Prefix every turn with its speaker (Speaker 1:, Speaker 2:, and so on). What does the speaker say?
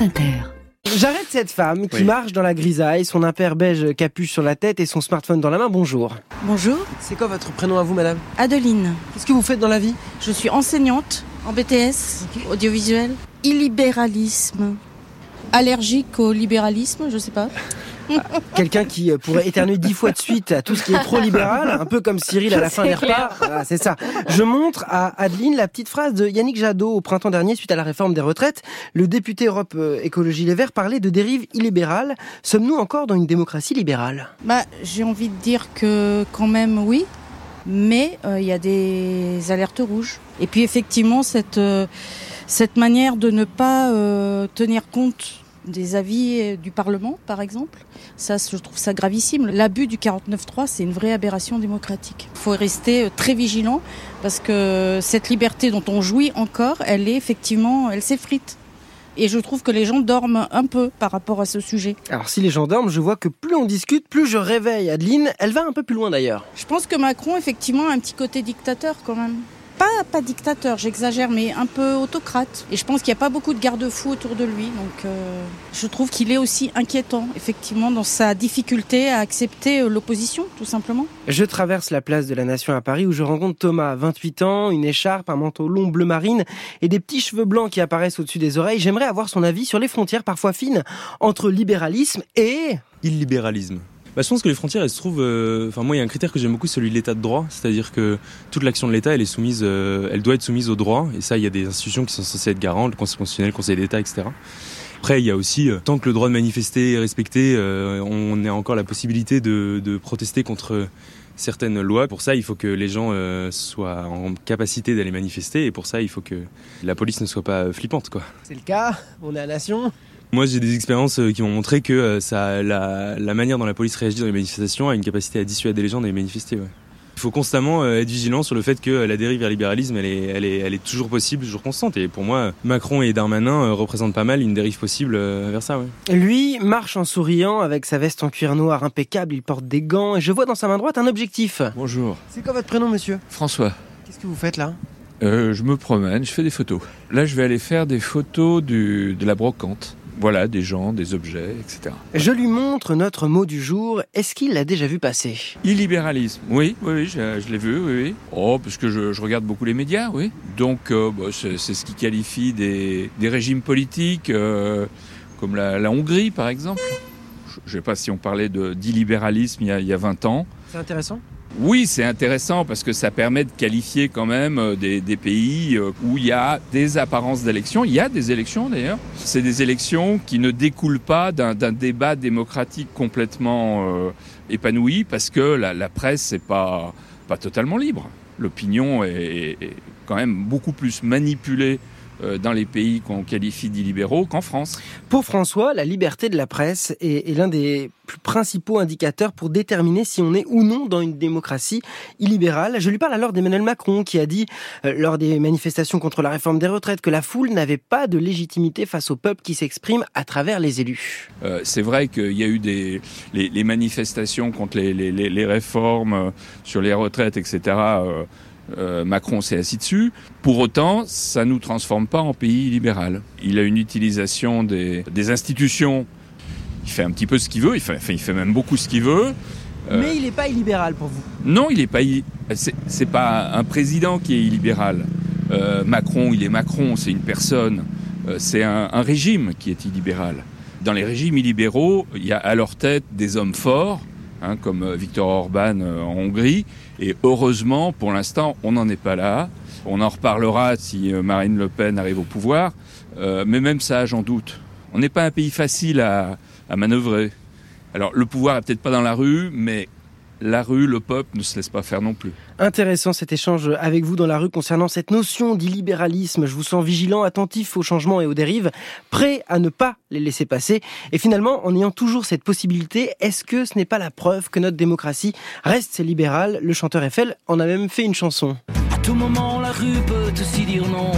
Speaker 1: France Inter.
Speaker 2: J'arrête cette femme qui marche dans la grisaille, son impair beige capuche sur la tête et son smartphone dans la main. Bonjour.
Speaker 3: Bonjour.
Speaker 2: C'est quoi votre prénom à vous, madame?
Speaker 3: Adeline.
Speaker 2: Qu'est-ce que vous faites dans la vie?
Speaker 3: Je suis enseignante en BTS, audiovisuel. Illibéralisme. Allergique au libéralisme, je sais pas.
Speaker 2: Quelqu'un qui euh, pourrait éternuer dix fois de suite à tout ce qui est trop libéral, un peu comme Cyril à la fin des repas. C'est ça. Je montre à Adeline la petite phrase de Yannick Jadot au printemps dernier suite à la réforme des retraites. Le député Europe euh, Écologie Les Verts parlait de dérive illibérale. Sommes-nous encore dans une démocratie libérale?
Speaker 3: Bah, j'ai envie de dire que quand même oui, mais euh, il y a des alertes rouges. Et puis effectivement cette cette manière de ne pas tenir compte des avis du Parlement, par exemple. Ça, je trouve ça gravissime. L'abus du 49.3, c'est une vraie aberration démocratique. Il faut rester euh, très vigilant parce que cette liberté dont on jouit encore, elle est effectivement, elle s'effrite. Et je trouve que les gens dorment un peu par rapport à ce sujet.
Speaker 2: Alors si les gens dorment, je vois que plus on discute, plus je réveille. Adeline, elle va un peu plus loin d'ailleurs.
Speaker 3: Je pense que Macron, effectivement, a un petit côté dictateur quand même pas, pas dictateur, j'exagère, mais un peu autocrate. Et je pense qu'il n'y a pas beaucoup de garde-fous autour de lui. Donc euh, je trouve qu'il est aussi inquiétant, effectivement, dans sa difficulté à accepter euh, l'opposition, tout simplement.
Speaker 2: Je traverse la place de la Nation à Paris où je rencontre Thomas, 28 ans, une écharpe, un manteau long bleu marine et des petits cheveux blancs qui apparaissent au-dessus des oreilles. J'aimerais avoir son avis sur les frontières parfois fines entre libéralisme et...
Speaker 4: Illibéralisme. Bah, je pense que les frontières, elles se trouvent. Euh, enfin, moi, il y a un critère que j'aime beaucoup, celui de l'état de droit. C'est-à-dire que toute l'action de l'État, elle est soumise, euh, elle doit être soumise au droit. Et ça, il y a des institutions qui sont censées être garantes, le Conseil constitutionnel, le Conseil d'État, etc. Après, il y a aussi, euh, tant que le droit de manifester est respecté, on a encore la possibilité de, protester contre certaines lois. Pour ça, il faut que les gens soient en capacité d'aller manifester. Et pour ça, il faut que la police ne soit pas flippante, quoi.
Speaker 2: C'est le cas. On est à Nation.
Speaker 4: Moi, j'ai des expériences euh, qui m'ont montré que euh, ça, la, la, manière dont la police réagit dans les manifestations a une capacité à dissuader les gens d'aller manifester. Ouais. Il faut constamment euh, être vigilant sur le fait que la dérive vers le libéralisme, elle est, elle est, elle est toujours possible, toujours constante. Et pour moi, Macron et Darmanin représentent pas mal une dérive possible vers ça. Ouais.
Speaker 2: Lui marche en souriant avec sa veste en cuir noir impeccable. Il porte des gants et je vois dans sa main droite un objectif.
Speaker 5: Bonjour.
Speaker 2: C'est quoi votre prénom, monsieur?
Speaker 5: François.
Speaker 2: Qu'est-ce que vous faites là?
Speaker 5: Euh, Je me promène, je fais des photos. Là, je vais aller faire des photos du, de la brocante. Voilà, des gens, des objets, etc.
Speaker 2: Je lui montre notre mot du jour. Est-ce qu'il l'a déjà vu passer?
Speaker 5: Illibéralisme. Oui, oui, oui, je, l'ai vu, oui, oui. Oh, parce que je, regarde beaucoup les médias, oui. Donc, euh, bah, c'est, ce qui qualifie des, régimes politiques, euh, comme la, Hongrie, par exemple. Je ne sais pas si on parlait de, d'illibéralisme il, y a, il y a 20 ans.
Speaker 2: C'est intéressant
Speaker 5: oui, c'est intéressant parce que ça permet de qualifier quand même euh, des, pays euh, où il y a des apparences d'élections. Il y a des élections d'ailleurs. C'est des élections qui ne découlent pas d'un débat démocratique complètement euh, épanoui parce que la, presse n'est pas, totalement libre. L'opinion est, quand même beaucoup plus manipulée dans les pays qu'on qualifie d'illibéraux qu'en France.
Speaker 2: Pour François, la liberté de la presse est, l'un des plus principaux indicateurs pour déterminer si on est ou non dans une démocratie illibérale. Je lui parle alors d'Emmanuel Macron qui a dit euh, lors des manifestations contre la réforme des retraites que la foule n'avait pas de légitimité face au peuple qui s'exprime à travers les élus.
Speaker 5: Euh, c'est vrai qu'il y a eu des les, manifestations contre les, les, réformes sur les retraites, etc. Euh, Macron s'est assis dessus. Pour autant, ça ne nous transforme pas en pays libéral. Il a une utilisation des, institutions. Il fait un petit peu ce qu'il veut. Il fait, il fait même beaucoup ce qu'il veut.
Speaker 2: Euh, Mais il n'est pas illibéral pour vous
Speaker 5: Non, il n'est pas. C'est pas un président qui est illibéral. Euh, Macron, il est Macron, c'est une personne. c'est un, régime qui est illibéral. Dans les régimes illibéraux, il y a à leur tête des hommes forts, hein, comme Viktor Orban en Hongrie, et heureusement, pour l'instant, on n'en est pas là. On en reparlera si euh, Marine Le Pen arrive au pouvoir. Euh, mais même ça, j'en doute. On n'est pas un pays facile à, à manœuvrer. Alors, le pouvoir est peut-être pas dans la rue, mais la rue, le peuple ne se laisse pas faire non plus.
Speaker 2: Intéressant cet échange avec vous dans la rue concernant cette notion d'illibéralisme. Je vous sens vigilant, attentif aux changements et aux dérives, prêt à ne pas les laisser passer. Et finalement, en ayant toujours cette possibilité, est-ce que ce n'est pas la preuve que notre démocratie reste libérale? Le chanteur Eiffel en a même fait une chanson.
Speaker 6: À tout moment, la rue peut aussi dire non.